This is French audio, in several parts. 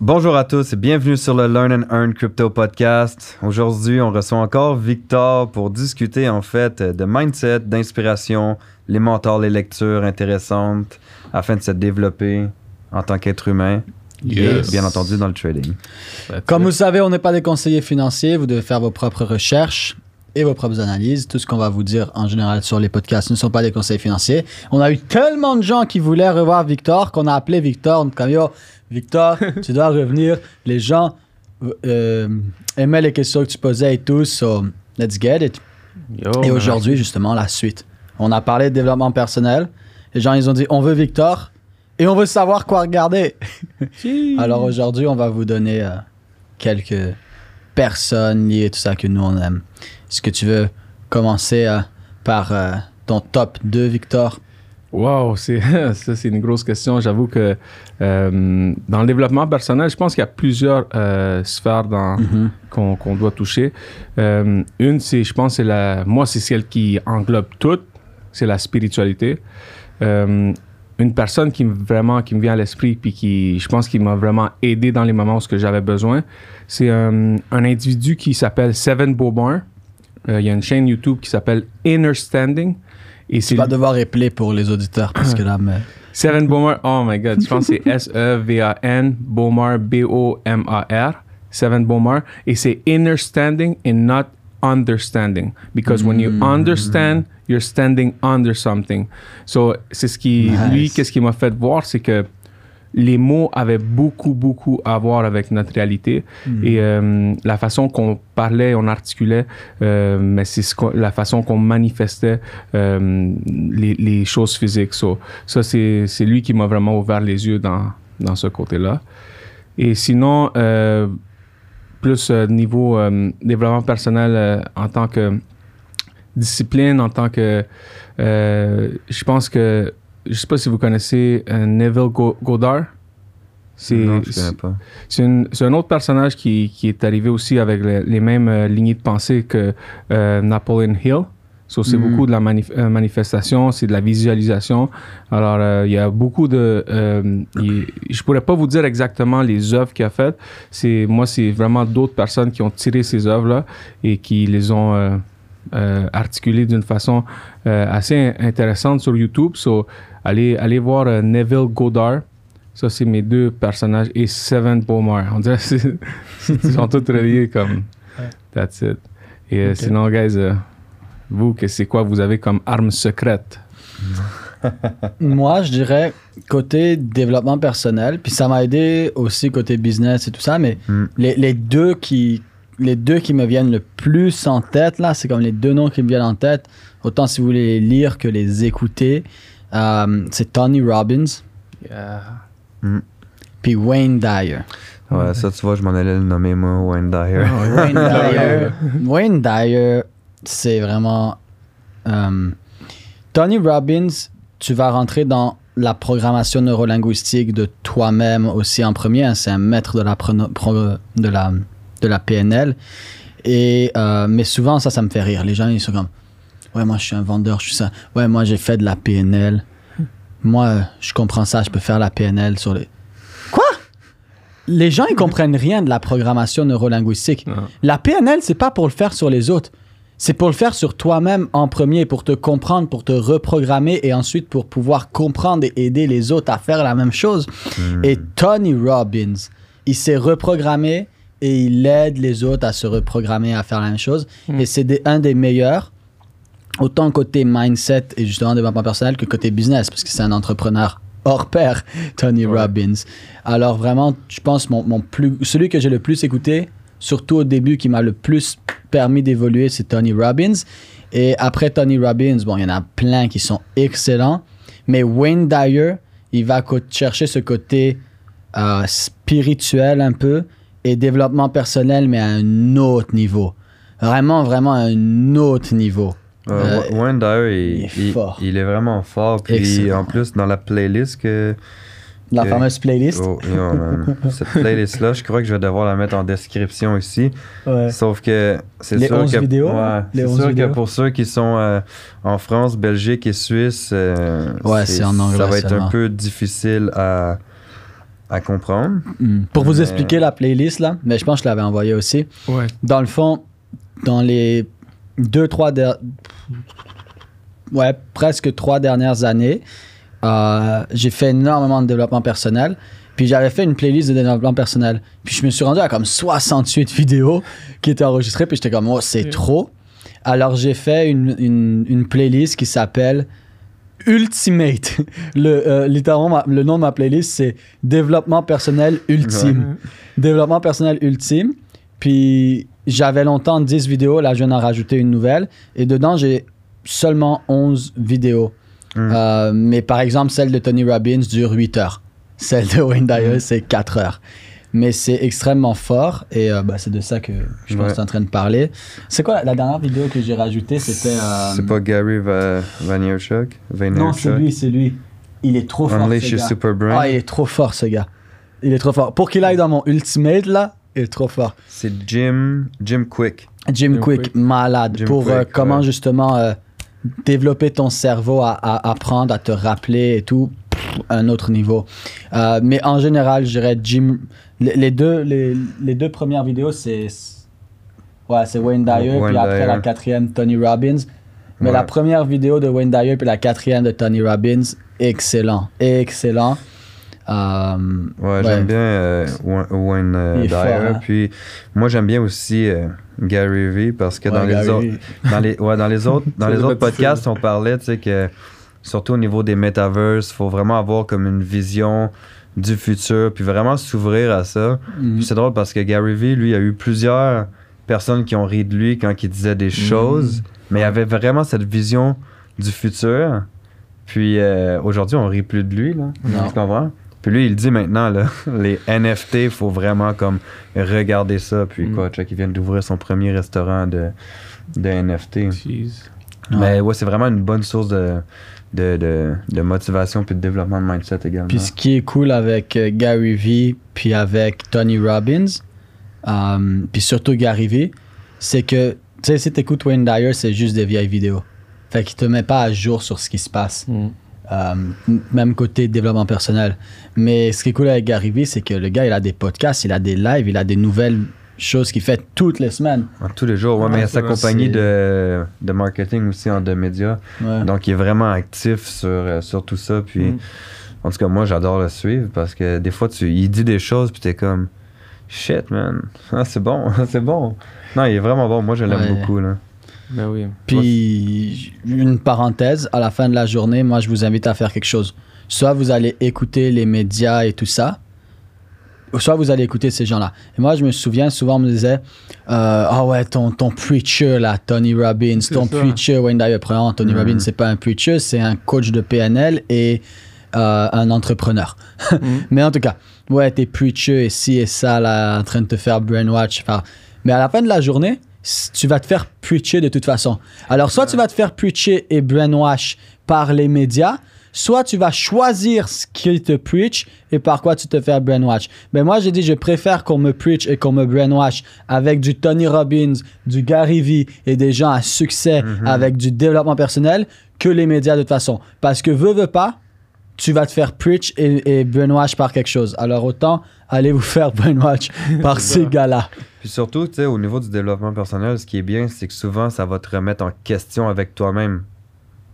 Bonjour à tous et bienvenue sur le Learn and Earn Crypto Podcast. Aujourd'hui, on reçoit encore Victor pour discuter en fait de mindset, d'inspiration, les mentors, les lectures intéressantes afin de se développer en tant qu'être humain Yes. et bien entendu dans le trading. Comme vous savez, on n'est pas des conseillers financiers. Vous devez faire vos propres recherches et vos propres analyses. Tout ce qu'on va vous dire en général sur les podcasts ne sont pas des conseils financiers. On a eu tellement de gens qui voulaient revoir Victor qu'on a appelé Victor. On yo, Victor, tu dois revenir. Les gens euh, aimaient les questions que tu posais et tout. So, let's get it. Yo, Et aujourd'hui, justement, la suite. On a parlé de développement personnel. Les gens, ils ont dit on veut Victor et on veut savoir quoi regarder. Alors aujourd'hui, on va vous donner euh, quelques personnes liées, tout ça que nous, on aime. Est-ce que tu veux commencer euh, par euh, ton top 2, Victor? Wow, c'est ça c'est une grosse question. J'avoue que euh, dans le développement personnel, je pense qu'il y a plusieurs euh, sphères dans qu'on qu'on doit toucher. Euh, une, c'est, je pense, c'est la, moi, c'est celle qui englobe tout, c'est la spiritualité. Une personne qui me vraiment qui me vient à l'esprit puis qui, je pense, qui m'a vraiment aidé dans les moments où ce que j'avais besoin, c'est un individu qui s'appelle Seven. Euh, il y a une chaîne YouTube qui s'appelle Inner Standing. Et Tu vas devoir épeler pour les auditeurs parce que là, mais... Seven Bomar, oh my god, je pense que c'est S-E-V-A-N, Bomar, B-O-M-A-R, Seven Bomar, et c'est inner standing and not understanding. Because when you understand, you're standing under something. So, c'est ce qui, Nice. lui, qu'est-ce qui m'a fait voir, c'est que les mots avaient beaucoup, beaucoup à voir avec notre réalité. Et euh, la façon qu'on parlait, on articulait, euh, mais c'est ce la façon qu'on manifestait euh, les, les choses physiques. So, ça, c'est lui qui m'a vraiment ouvert les yeux dans, dans ce côté-là. Et sinon, plus niveau développement personnel en tant que discipline, en tant que... je pense que... Je sais pas si vous connaissez euh, Neville Go- Goddard. C'est Non, je connais pas. c'est une- c'est un autre personnage qui, qui est arrivé aussi avec le- les mêmes euh, lignées de pensée que euh, Napoleon Hill. So, c'est Mhm. beaucoup de la manif- euh, manifestation, c'est de la visualisation. Alors, euh, il y a beaucoup de... euh, je pourrais pas vous dire exactement les œuvres qu'il a faites. Moi, c'est vraiment d'autres personnes qui ont tiré ces œuvres-là et qui les ont euh, articulées d'une façon assez intéressante sur YouTube. So, allez, allez voir euh, Neville Goddard. Ça, c'est mes deux personnages. Et Seven Bowmar. On dirait que c'est- c'est- ils sont tous reliés comme... That's it. Et euh, Ok. sinon, guys, euh, vous, que c'est quoi vous avez comme arme secrète? Moi, je dirais côté développement personnel, puis ça m'a aidé aussi côté business et tout ça, mais Mm. les, les deux qui les deux qui me viennent le plus en tête là, c'est comme les deux noms qui me viennent en tête. Autant si vous voulez les lire que les écouter, euh, c'est Tony Robbins puis Wayne Dyer. Ouais, ça tu vois, je m'en allais le nommer moi, Wayne Dyer. Wayne Dyer, Wayne Dyer, c'est vraiment. euh, Tony Robbins, tu vas rentrer dans la programmation neurolinguistique de toi-même aussi en premier. hein, c'est un maître de la, prono- pro- de la, de la PNL. Et, euh, mais souvent, ça, ça me fait rire. Les gens, ils sont comme Ouais, moi, je suis un vendeur, je suis ça. Ouais, moi, j'ai fait de la PNL. Moi, euh, je comprends ça, je peux faire la PNL sur les. Quoi? Les gens, ils comprennent rien de la programmation neurolinguistique. Non. La PNL, c'est pas pour le faire sur les autres. C'est pour le faire sur toi-même en premier, pour te comprendre, pour te reprogrammer et ensuite pour pouvoir comprendre et aider les autres à faire la même chose. Et Tony Robbins, il s'est reprogrammé et il aide les autres à se reprogrammer à faire la même chose. Et c'est un des meilleurs, autant côté mindset et justement développement personnel que côté business, parce que c'est un entrepreneur hors pair, Tony Robbins. Alors vraiment, je pense mon, mon plus, celui que j'ai le plus écouté, surtout au début, qui m'a le plus permis d'évoluer, c'est Tony Robbins. Et après Tony Robbins, bon, il y en a plein qui sont excellents, mais Wayne Dyer, il va chercher ce côté euh, spirituel un peu et développement personnel, mais à un autre niveau. Vraiment, vraiment à un autre niveau. Euh, Wayne il, il est il- fort. il est vraiment fort. Puis Excellent. en plus, dans la playlist que. La fameuse playlist. Oh, yo, man. Cette playlist-là, je crois que je vais devoir la mettre en description ici. Ouais. Sauf que c'est Les sûr 11 que, vidéos, ouais, les c'est 11 sûr vidéos. que pour ceux qui sont euh, en France, Belgique et Suisse, euh, Ouais, c'est en anglais Ça va être seulement. un peu difficile à, à comprendre. Mm. Pour vous expliquer la playlist, là, mais je pense que je l'avais envoyé aussi. Ouais. Dans le fond, dans les deux, trois der- ouais, presque trois dernières années, euh, j'ai fait énormément de développement personnel. Puis j'avais fait une playlist de développement personnel. Puis je me suis rendu à comme 68 vidéos qui étaient enregistrées. Puis j'étais comme, oh, c'est trop. Alors j'ai fait une, une- une playlist qui s'appelle Ultimate. Le, euh, littéralement, ma- le nom de ma playlist, c'est Développement personnel ultime. Développement personnel ultime. Puis j'avais longtemps 10 vidéos, là je viens d'en rajouter une nouvelle. Et dedans, j'ai seulement 11 vidéos. Mm. Euh, mais par exemple, celle de Tony Robbins dure 8 heures. Celle de Wayne Dyer, c'est 4 heures. Mais c'est extrêmement fort et euh, bah, c'est de ça que je pense que tu es en train de parler. C'est quoi la, la dernière vidéo que j'ai rajoutée? C'était. euh, C'est pas Gary Va- Vaynerchuk? Non, c'est lui, c'est lui. Il est trop fort. Ce your gars. super brain? Ah, il est trop fort, ce gars. Il est trop fort. Pour qu'il aille dans mon Ultimate, là, il est trop fort. C'est Jim, Jim Quick. Jim, Jim Quick, Quick. malade. Jim pour euh, comment ouais. justement euh, développer ton cerveau, à, à apprendre à te rappeler et tout, pff, un autre niveau. Euh, mais en général, je dirais Jim. Les, les deux, les, les deux premières vidéos, c'est. Ouais, c'est Wayne Dyer, Wayne puis après Dyer. la quatrième, Tony Robbins. Mais Ouais. la première vidéo de Wayne Dyer, puis la quatrième de Tony Robbins, excellent. Excellent. Euh, Ouais, j'aime bien euh, Wa- Wayne euh, Dyer. fort, hein. Puis moi, j'aime bien aussi euh, Gary Vee parce que Ouais, dans, les autres, dans, les, ouais, dans les autres, dans les le autres podcasts, on parlait, tu sais, que surtout au niveau des metaverses, il faut vraiment avoir comme une vision du futur, puis vraiment s'ouvrir à ça. Mhm. Puis c'est drôle parce que Gary Vee, lui, il y a eu plusieurs personnes qui ont ri de lui quand il disait des choses, mais il avait vraiment cette vision du futur. Puis euh, aujourd'hui, on rit plus de lui, là. Non. Tu comprends? Puis lui, il dit maintenant, là, les NFT, il faut vraiment comme regarder ça. Puis Mm. quoi, check, il vient d'ouvrir son premier restaurant de, de NFT. Jeez. Mais ouais, c'est vraiment une bonne source de, de, de, de motivation puis de développement de mindset également. Puis ce qui est cool avec euh, Gary Vee, puis avec Tony Robbins, euh, puis surtout Gary Vee, c'est que, tu sais, si t'écoutes Wayne Dyer, c'est juste des vieilles vidéos. Fait qu'il te met pas à jour sur ce qui se passe. Mm. Euh, même côté développement personnel. Mais ce qui est cool avec Gary Vee, c'est que le gars, il a des podcasts, il a des lives, il a des nouvelles choses qu'il fait toutes les semaines. Tous les jours, ouais, mais il y a sa compagnie de, de marketing aussi en de médias. Ouais. Donc, il est vraiment actif sur, euh, sur tout ça. Puis, Mm. en tout cas, moi, j'adore le suivre parce que des fois, tu, il dit des choses, puis t'es comme, shit, man, Ah, c'est bon, c'est bon. Non, il est vraiment bon. Moi, je l'aime Ouais. beaucoup. Là. Ben oui. Puis, une parenthèse, à la fin de la journée, moi, je vous invite à faire quelque chose. Soit vous allez écouter les médias et tout ça, soit vous allez écouter ces gens-là. Et moi, je me souviens, souvent, on me disait euh, Ah ouais, ton, ton preacher, là, Tony Robbins, ton ça. preacher, Wayne Dyer. Tony Mhm. Robbins, c'est pas un preacher, c'est un coach de PNL et euh, un entrepreneur. Mm. Mais en tout cas, ouais, t'es preacher et ci et ça, là, en train de te faire brainwash. Mais à la fin de la journée, tu vas te faire preacher de toute façon. Alors, soit tu vas te faire preacher et brainwash par les médias, soit tu vas choisir ce qu'ils te preach et par quoi tu te fais brainwash. Mais moi, j'ai dit, je préfère qu'on me preach et qu'on me brainwash avec du Tony Robbins, du Gary Vee et des gens à succès avec du développement personnel que les médias de toute façon. Parce que veux, veux pas, tu vas te faire preach et, et brainwash par quelque chose. Alors autant allez vous faire brainwash par ces gars-là. Puis surtout, tu sais, au niveau du développement personnel, ce qui est bien, c'est que souvent, ça va te remettre en question avec toi-même.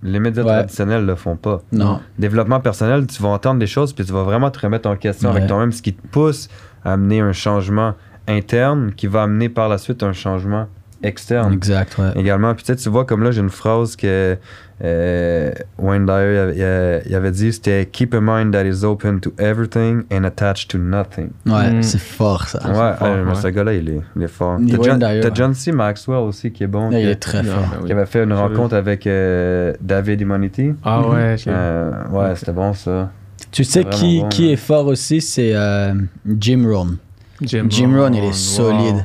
Les médias Ouais. traditionnels le font pas. Non. Développement personnel, tu vas entendre des choses, puis tu vas vraiment te remettre en question Ouais. avec toi-même, ce qui te pousse à amener un changement interne qui va amener par la suite un changement externe. Exact, ouais. Également, puis tu sais, tu vois, comme là, j'ai une phrase que euh, Wayne Dyer il avait, il avait- il avait dit, c'était « Keep a mind that is open to everything and attached to nothing Ouais, Mm. c'est fort ça. Ouais, fort, euh, mais ouais. ce gars-là, il est, il est fort. Il est T'as John, ouais. John C. Maxwell aussi qui est bon, il qui, est très Ah, fort. ben qui avait fait une rencontre avec euh, David Immunity. Ah ouais, j'ai- Euh, ouais, c'était bon ça. Tu sais qui, bon, qui hein. est fort aussi, c'est euh, Jim Rohn. Jim, Jim Rohn, il est wow.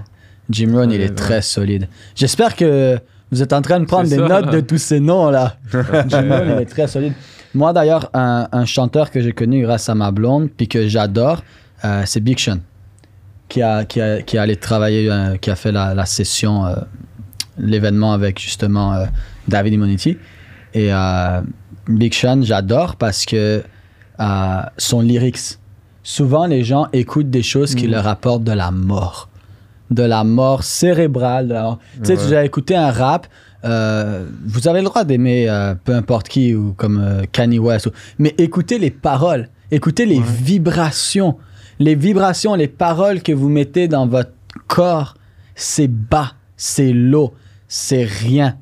Jim Rohn, il est ouais. très solide. J'espère que vous êtes en train de prendre des ça. notes de tous ces noms-là. Jim Rohn, il est très solide. Moi, d'ailleurs, un, un chanteur que j'ai connu grâce à ma blonde, puis que j'adore, euh, c'est Big Sean, qui a, qui a, qui a allé travailler, euh, qui a fait la, la session, euh, l'événement avec justement David Immunity. Et Big Sean, j'adore parce que son lyrics souvent les gens écoutent des choses qui Mm. leur apportent de la mort. De la mort cérébrale. de la mort- Tu sais, Ouais. tu as écouté un rap, euh, vous avez le droit d'aimer euh, peu importe qui, ou comme euh, Kanye West, ou- mais écoutez les paroles, écoutez les vibrations. Les vibrations, les paroles que vous mettez dans votre corps, c'est bas, c'est low, c'est rien.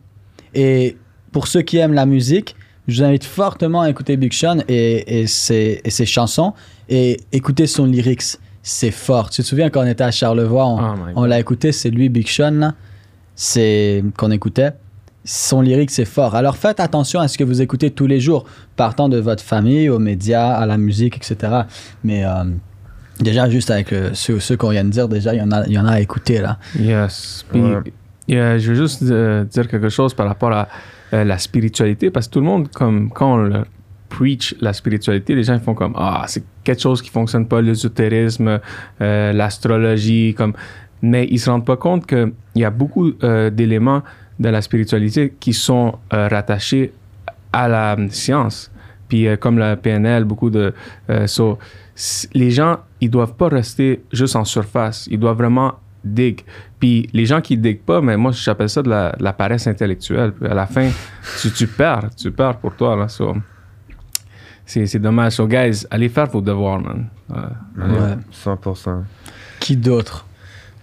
Et pour ceux qui aiment la musique, je vous invite fortement à écouter Big Sean et, et ses, et ses chansons et écouter son lyrics. C'est fort. Tu te souviens quand on était à Charlevoix, on, Oh on l'a écouté, c'est lui, Big Sean, c'est qu'on écoutait. Son lyrique, c'est fort. Alors faites attention à ce que vous écoutez tous les jours, partant de votre famille, aux médias, à la musique, etc. Mais euh, déjà, juste avec euh, ceux, ceux qu'on vient de dire, déjà, il y en a, y en a à écouter, là. Yes. Puis, Ouais. euh, je veux juste euh, dire quelque chose par rapport à euh, la spiritualité, parce que tout le monde, comme quand on le preach la spiritualité, les gens font comme ah c'est quelque chose qui fonctionne pas, l'ésotérisme, euh, l'astrologie, comme mais ils se rendent pas compte que il y a beaucoup euh, d'éléments de la spiritualité qui sont euh, rattachés à la science. Puis euh, comme la PNL, beaucoup de les gens ils doivent pas rester juste en surface, ils doivent vraiment dig. Puis les gens qui diguent pas, mais moi j'appelle ça de la, paresse intellectuelle. Puis à la fin, tu, perds, tu perds pour toi là. C'est c'est dommage. So guys, allez faire vos devoirs, man. Allez- Ouais. 100%. Qui d'autre?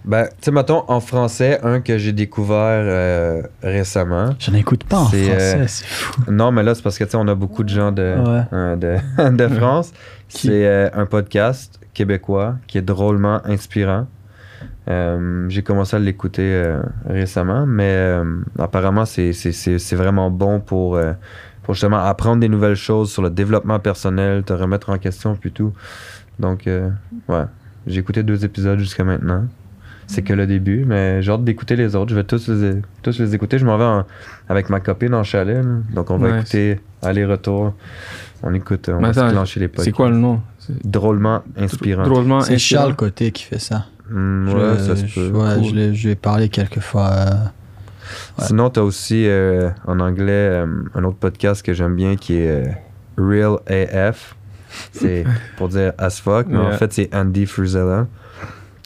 Ben, tu sais, mettons, en français, un que j'ai découvert euh, récemment. Je n'écoute pas en C'est, français, euh, c'est fou. Non, mais là, c'est parce que, tu sais, on a beaucoup de gens de, Ouais. euh, de, de France. Qui? C'est euh, un podcast québécois qui est drôlement inspirant. Euh, j'ai commencé à l'écouter euh, récemment, mais euh, apparemment, c'est, c'est, c'est, c'est vraiment bon pour, euh, pour justement apprendre des nouvelles choses sur le développement personnel, te remettre en question, puis tout. Donc, euh, ouais, j'ai écouté deux épisodes jusqu'à maintenant. C'est que le début, mais j'ai hâte d'écouter les autres. Je vais tous les, tous les écouter. Je m'en vais en- avec ma copine en chalet. là. Donc, on va Nice. écouter aller-retour. On écoute, on Mais va se attends, clencher les podcasts. C'est quoi le nom? C'est Drôlement inspirant. Drôlement C'est. Charles Côté qui fait ça. Hmm, Je- ouais, ça se je- peut. ouais, Cool. je l'ai- je lui ai parlé quelques fois. euh, Ouais. Sinon, tu as aussi euh, en anglais euh, un autre podcast que j'aime bien qui est euh, Real AF. C'est pour dire as fuck, mais en fait, c'est Andy Frizella.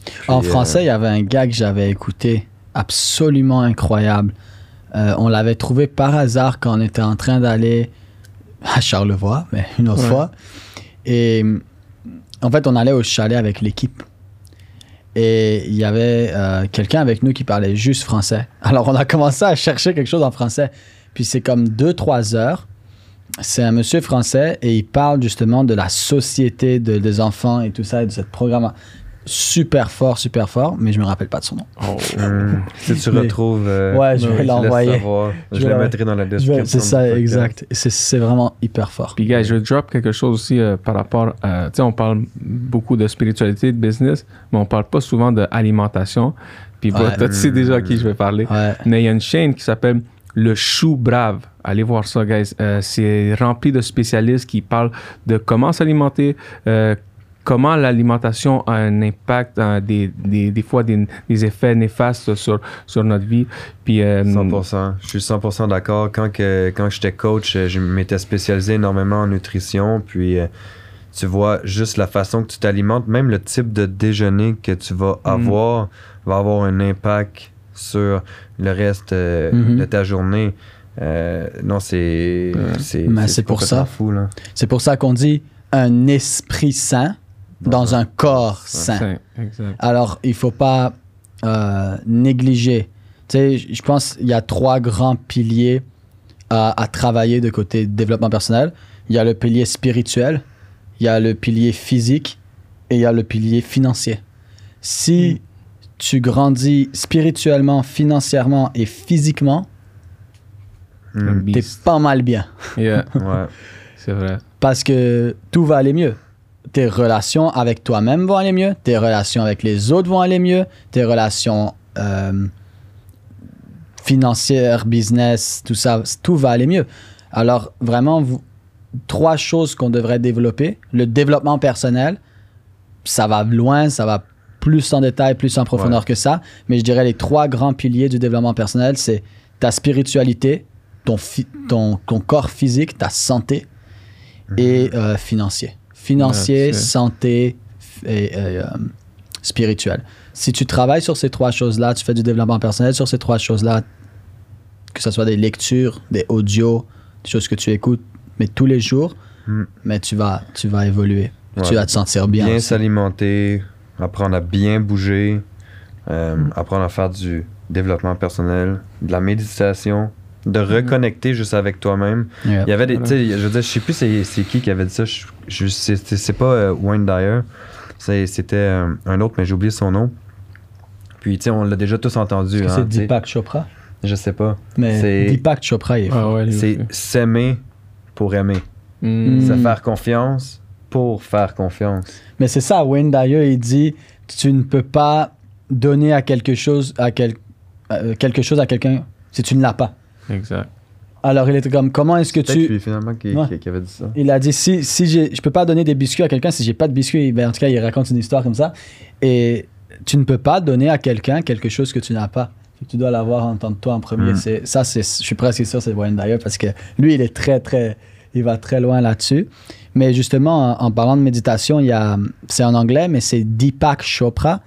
Puis, En français, il y avait un gars que j'avais écouté, absolument incroyable. Euh, on l'avait trouvé par hasard quand on était en train d'aller à Charlevoix, mais une autre Ouais. fois. Et en fait, on allait au chalet avec l'équipe. Et il y avait euh, quelqu'un avec nous qui parlait juste français. Alors, on a commencé à chercher quelque chose en français. Puis c'est comme 2-3 heures. C'est un monsieur français et il parle justement de la société de- des enfants et tout ça, et de cette programme. Super fort, super fort, mais je me rappelle pas de son nom. Oh. hmm, si tu Mais- retrouves, euh, Ouais, je vais l'envoyer. savoir. Je Je, vais le la- mettrai dans la description. C'est ça, exact. C'est- vraiment hyper fort. Puis, guys, je drop quelque chose aussi euh, par rapport. à- tu sais, on parle beaucoup de spiritualité, de business, mais on parle pas souvent d'alimentation. Puis, Ouais. toi, tu sais déjà à qui je vais parler. Ouais. Mais il y a une chaîne qui s'appelle Le Chou Brave. Allez voir ça, guys. Euh, c'est rempli de spécialistes qui parlent de comment s'alimenter, euh, comment l'alimentation a un impact, euh, des, des, des fois des, des effets néfastes sur, sur notre vie. Puis, euh, 100%. Je suis 100% d'accord. Quand, que, quand j'étais coach, euh, je m'étais spécialisé énormément en nutrition. Puis, euh, tu vois, juste la façon que tu t'alimentes, même le type de déjeuner que tu vas Mm. avoir, va avoir un impact sur le reste euh, Mhm. de ta journée. Euh, non, c'est. C'est Mais c'est pour ça. C'est pour ça qu'on dit un esprit sain dans un corps sain. Alors, il faut pas euh, négliger. Tu sais, je pense qu'il y a trois grands piliers à, à travailler de côté développement personnel. Il y a le pilier spirituel, il y a le pilier physique et il y a le pilier financier. Si tu grandis spirituellement, financièrement et physiquement, Mm. t'es pas mal bien. Yeah, Ouais. c'est vrai. Parce que tout va aller mieux. Tes relations avec toi-même vont aller mieux, tes relations avec les autres vont aller mieux, tes relations euh, financières, business, tout ça, tout va aller mieux. Alors vraiment, vous, trois choses qu'on devrait développer. Le développement personnel, ça va loin, ça va plus en détail, plus en profondeur Ouais. que ça. Mais je dirais les trois grands piliers du développement personnel, c'est ta spiritualité, ton, ton, ton corps physique, ta santé et euh, financier. Financier, santé, et, euh, spirituel. Si tu travailles sur ces trois choses-là, tu fais du développement personnel sur ces trois choses-là, que ce soit des lectures, des audios, des choses que tu écoutes, mais tous les jours, Mm. mais tu vas, tu vas évoluer. Ouais. Tu vas te sentir bien. Bien s'alimenter, apprendre à bien bouger, euh, Mm. apprendre à faire du développement personnel, de la méditation, de reconnecter juste avec toi-même. Il y avait des. Je veux dire, je sais plus c'est, c'est qui qui avait dit ça. Je, je- c'est, pas euh, Wayne Dyer. C'est- c'était euh, un autre, mais j'ai oublié son nom. Puis, tu sais, on l'a déjà tous entendu. Est-ce que hein, c'est sais. Deepak Chopra? Je sais pas. Mais C'est- Deepak Chopra, il est fou. Ah ouais, C'est aussi. s'aimer pour aimer. Mm. Se Mm. faire confiance pour faire confiance. Mais c'est ça, Wayne Dyer, il dit tu ne peux pas donner à quelque chose à quel- euh, quelque chose à quelqu'un si tu ne l'as pas. Exact. Alors il était comme comment est-ce que tu lui, finalement, qui, Ouais. qui- avait dit ça. il a dit si si je peux pas donner des biscuits à quelqu'un si j'ai pas de biscuits ben, en tout cas il raconte une histoire comme ça et tu ne peux pas donner à quelqu'un quelque chose que tu n'as pas tu dois l'avoir en tant que toi en premier Mm. c'est ça c'est je suis presque sûr c'est Wayne Dyer parce que lui il est très très il va très loin là-dessus mais justement en, en parlant de méditation il y a c'est en anglais mais c'est Deepak Chopra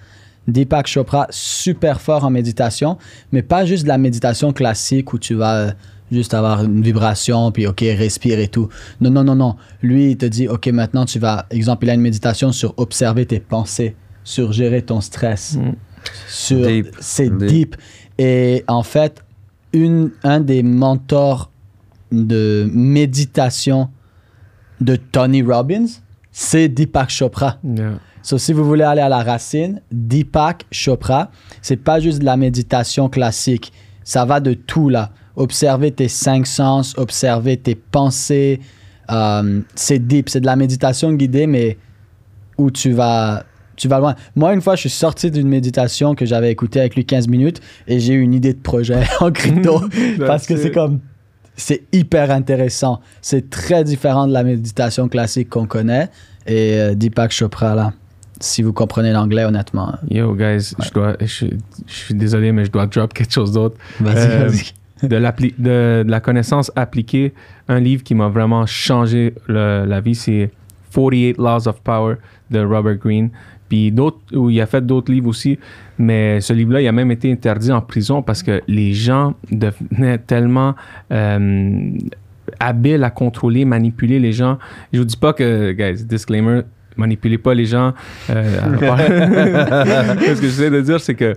Deepak Chopra super fort en méditation mais pas juste de la méditation classique où tu vas euh, juste avoir une vibration puis ok respire et tout non non non non lui il te dit ok maintenant tu vas exemple il a une méditation sur observer tes pensées sur gérer ton stress Mm. sur Deep. c'est Deep. deep. et en fait une un des mentors de méditation de Tony Robbins c'est Deepak Chopra Yeah. So, si vous voulez aller à la racine, Deepak Chopra, c'est pas juste de la méditation classique. Ça va de tout là. Observer tes cinq sens, observer tes pensées. Euh, c'est deep, c'est de la méditation guidée, mais où tu vas, tu vas loin. Moi, une fois, je suis sorti d'une méditation que j'avais écoutée avec lui 15 minutes et j'ai eu une idée de projet en crypto parce que c'est comme c'est hyper intéressant. C'est très différent de la méditation classique qu'on connaît. Et euh, Deepak Chopra, là, si vous comprenez l'anglais, honnêtement. Yo, guys, je, dois, je, je suis désolé, mais je dois drop quelque chose d'autre. Vas-y, Euh, vas-y. de, de, de la connaissance appliquée, un livre qui m'a vraiment changé le- la vie, c'est 48 Laws of Power de Robert Greene. Puis d'autres, où il a fait d'autres livres aussi, mais ce livre-là, il a même été interdit en prison parce que les gens devenaient tellement euh, habiles à contrôler, manipuler les gens. Je vous dis pas que, guys, disclaimer, manipulez pas les gens. Euh, ce que j'essaie de dire, c'est que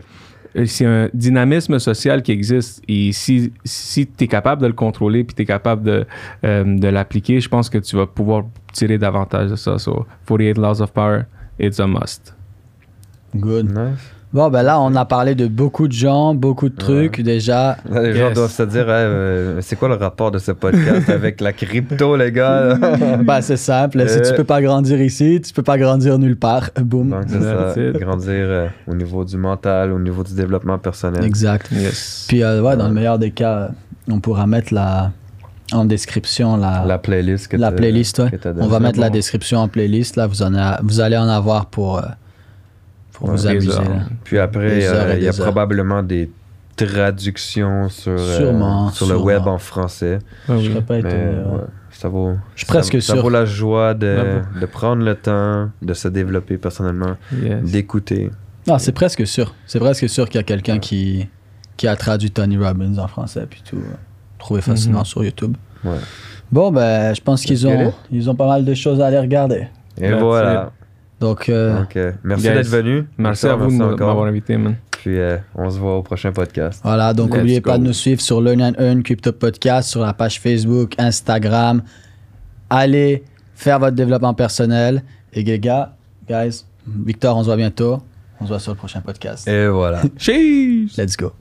euh, c'est un dynamisme social qui existe et si, si tu es capable de le contrôler puis tu es capable de, euh, de l'appliquer, je pense que tu vas pouvoir tirer davantage de ça. So, 48 Laws of Power, it's a must. Good. Nice. Bon, ben là, on a parlé de beaucoup de gens, beaucoup de trucs déjà. Là, les gens doivent se dire, Hey, euh, c'est quoi le rapport de ce podcast avec la crypto, les gars? ben, c'est simple. Si Euh. tu peux pas grandir ici, tu peux pas grandir nulle part. Boum. Donc, c'est ça. Grandir euh, au niveau du mental, au niveau du développement personnel. Exact. Yes. Puis, euh, ouais, dans le meilleur des cas, on pourra mettre la, en description la, La playlist que la playlist. ouais. que On va mettre la description en playlist. Là, vous, en a- vous allez en avoir pour, euh, pour vous amuser. Puis après, euh, il y a probablement des traductions sur, euh, Sûrement, sur le web en français. Je oui. serais pas étonné. ouais. ça vaut, Je suis presque ça, ça sûr. vaut la joie de, de prendre le temps de se développer personnellement, Yes. d'écouter. Non, c'est presque sûr. C'est presque sûr qu'il y a quelqu'un qui, qui a traduit Tony Robbins en français puis tout. euh, Trouvé facilement Mhm. sur YouTube. Ouais. Bon, ben, je pense qu'ils ont, ils ont pas mal de choses à aller regarder. Et That's voilà. Donc, euh, Donc, euh, merci d'être venu. Merci à vous de m'avoir invité, man. Puis euh, on se voit au prochain podcast. voilà. Donc, n'oubliez pas de nous suivre sur Learn and Earn Crypto Podcast, sur la page Facebook, Instagram. Allez faire votre développement personnel. Et les gars, guys, Victor, on se voit bientôt. On se voit sur le prochain podcast. Et voilà. Cheers! Let's go.